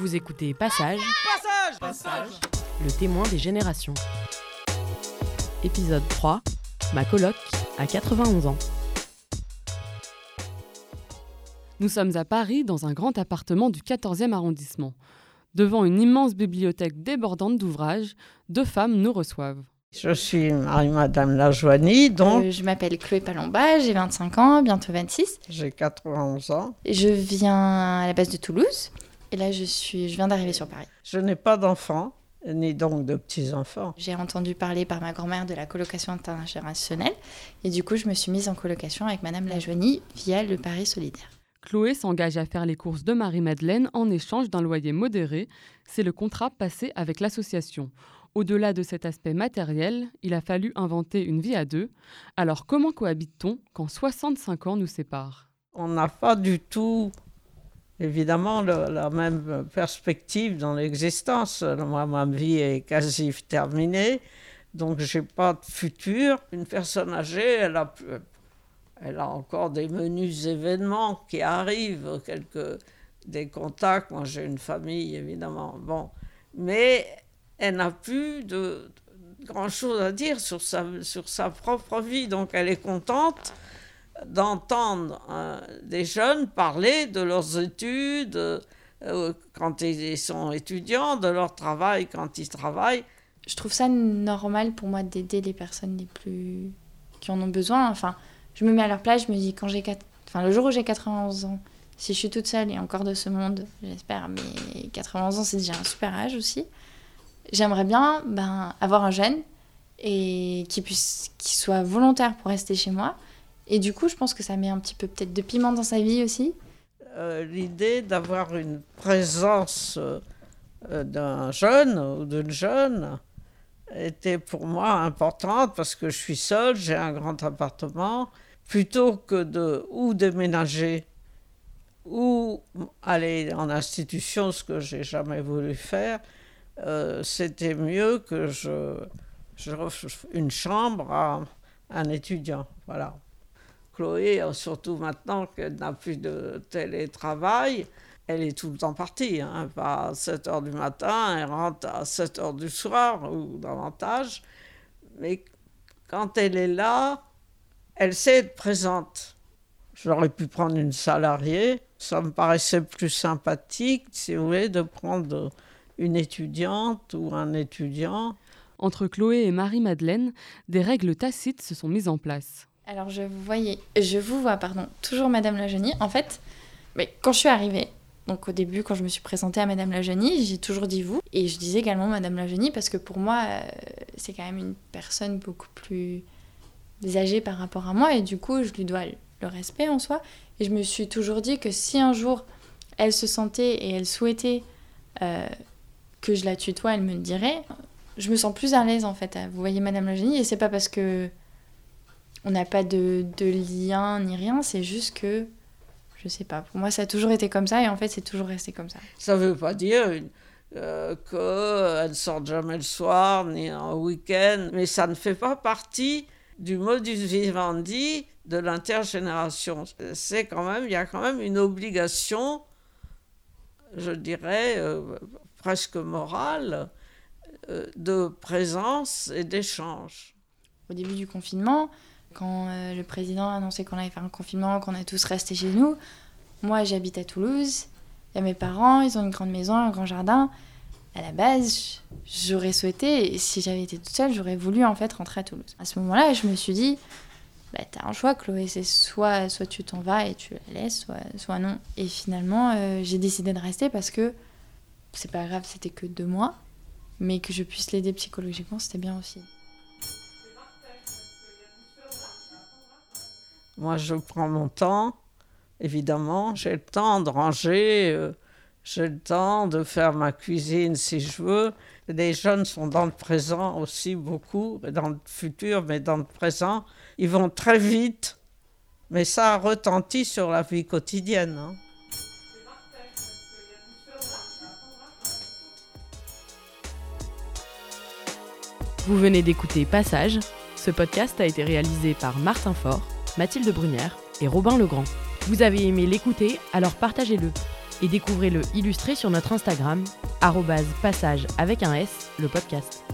Vous écoutez Passage, Passage Passage le témoin des générations. Épisode 3, ma coloc à 91 ans. Nous sommes à Paris dans un grand appartement du 14e arrondissement. Devant une immense bibliothèque débordante d'ouvrages, deux femmes nous reçoivent. Je suis Marie-Madame Lajoigny, donc Euh, je m'appelle Chloé Palomba, j'ai 25 ans, bientôt 26. j'ai 91 ans. Et Je viens à la base de Toulouse. Et là, je, suis, je viens d'arriver sur Paris. Je n'ai pas d'enfants, ni donc de petits-enfants. J'ai entendu parler par ma grand-mère de la colocation intergénérationnelle. Et du coup, je me suis mise en colocation avec Madame Lajoigny via le Paris solidaire. Chloé s'engage à faire les courses de Marie-Madeleine en échange d'un loyer modéré. C'est le contrat passé avec l'association. Au-delà de cet aspect matériel, il a fallu inventer une vie à deux. Alors comment cohabite-t-on quand 65 ans nous séparent? On n'a pas du tout, évidemment, la même perspective dans l'existence. Moi, ma vie est quasi terminée, donc j'ai pas de futur. Une personne âgée, elle a, encore des menus événements qui arrivent, quelques des contacts. Moi, j'ai une famille, évidemment. Bon, mais elle n'a plus grand chose à dire sur sa propre vie, donc elle est contente d'entendre euh, des jeunes parler de leurs études euh, quand ils sont étudiants, de leur travail quand ils travaillent. Je trouve ça normal pour moi d'aider les personnes les plus qui en ont besoin. Enfin, je me mets à leur place, je me dis quand j'ai quatre- enfin le jour où j'ai 91 ans, si je suis toute seule et encore de ce monde, j'espère, mais 91 ans c'est déjà un super âge aussi. J'aimerais bien ben, avoir un jeune et qui puisse qui soit volontaire pour rester chez moi. Et du coup, je pense que ça met un petit peu peut-être de piment dans sa vie aussi. Euh, L'idée d'avoir une présence euh, euh, d'un jeune ou d'une jeune était pour moi importante parce que je suis seule, j'ai un grand appartement. Plutôt que de ou déménager ou aller en institution, ce que j'ai jamais voulu faire, c'était mieux que je, je une chambre à un étudiant. Voilà. Chloé, euh, surtout maintenant qu'elle n'a plus de télétravail, elle est tout le temps partie. Hein, à 7 heures du matin, elle rentre à 7 heures du soir ou davantage. Mais quand elle est là, elle sait être présente. J'aurais pu prendre une salariée. Ça me paraissait plus sympathique, si vous voulez, de prendre une étudiante ou un étudiant. Entre Chloé et Marie-Madeleine, des règles tacites se sont mises en place. Alors je voyais, je vous vois, pardon, toujours Madame Lajeunie. En fait, mais quand je suis arrivée, donc au début, quand je me suis présentée à Madame Lajeunie, j'ai toujours dit vous. Et je disais également Madame Lajeunie parce que pour moi, euh, c'est quand même une personne beaucoup plus âgée par rapport à moi. Et du coup, je lui dois le respect en soi. Et je me suis toujours dit que si un jour elle se sentait et elle souhaitait euh, que je la tutoie, elle me le dirait. Je me sens plus à l'aise en fait. Vous voyez Madame Lajeunie, et c'est pas parce que on n'a pas de, de lien ni rien, c'est juste que, je sais pas, pour moi ça a toujours été comme ça et en fait c'est toujours resté comme ça. Ça ne veut pas dire une- euh, qu'elle ne sort jamais le soir ni un week-end, mais ça ne fait pas partie du modus vivendi de l'intergénération. C'est quand même, il y a quand même une obligation, je dirais, euh, presque morale, euh, de présence et d'échange. Au début du confinement, quand euh, le président a annoncé qu'on allait faire un confinement, qu'on est tous restés chez nous, moi j'habite à Toulouse, il y a mes parents, ils ont une grande maison, un grand jardin. À la base, j'aurais souhaité, si j'avais été toute seule, j'aurais voulu en fait rentrer à Toulouse. À ce moment-là, je me suis dit, bah, t'as un choix, Chloé, c'est soit, soit tu t'en vas et tu la laisses, soit, soit non. Et finalement, euh, j'ai décidé de rester parce que c'est pas grave, c'était que deux mois, mais que je puisse l'aider psychologiquement, c'était bien aussi. Moi, je prends mon temps, évidemment. J'ai le temps de ranger, euh, j'ai le temps de faire ma cuisine si je veux. Les jeunes sont dans le présent aussi beaucoup, dans le futur, mais dans le présent. Ils vont très vite, mais ça retentit sur la vie quotidienne. hein. Vous venez d'écouter Passage. Ce podcast a été réalisé par Martin Faure, Mathilde Brunière et Robin Legrand. Vous avez aimé l'écouter, alors partagez-le. Et découvrez-le illustré sur notre Instagram, passage avec un S, le podcast.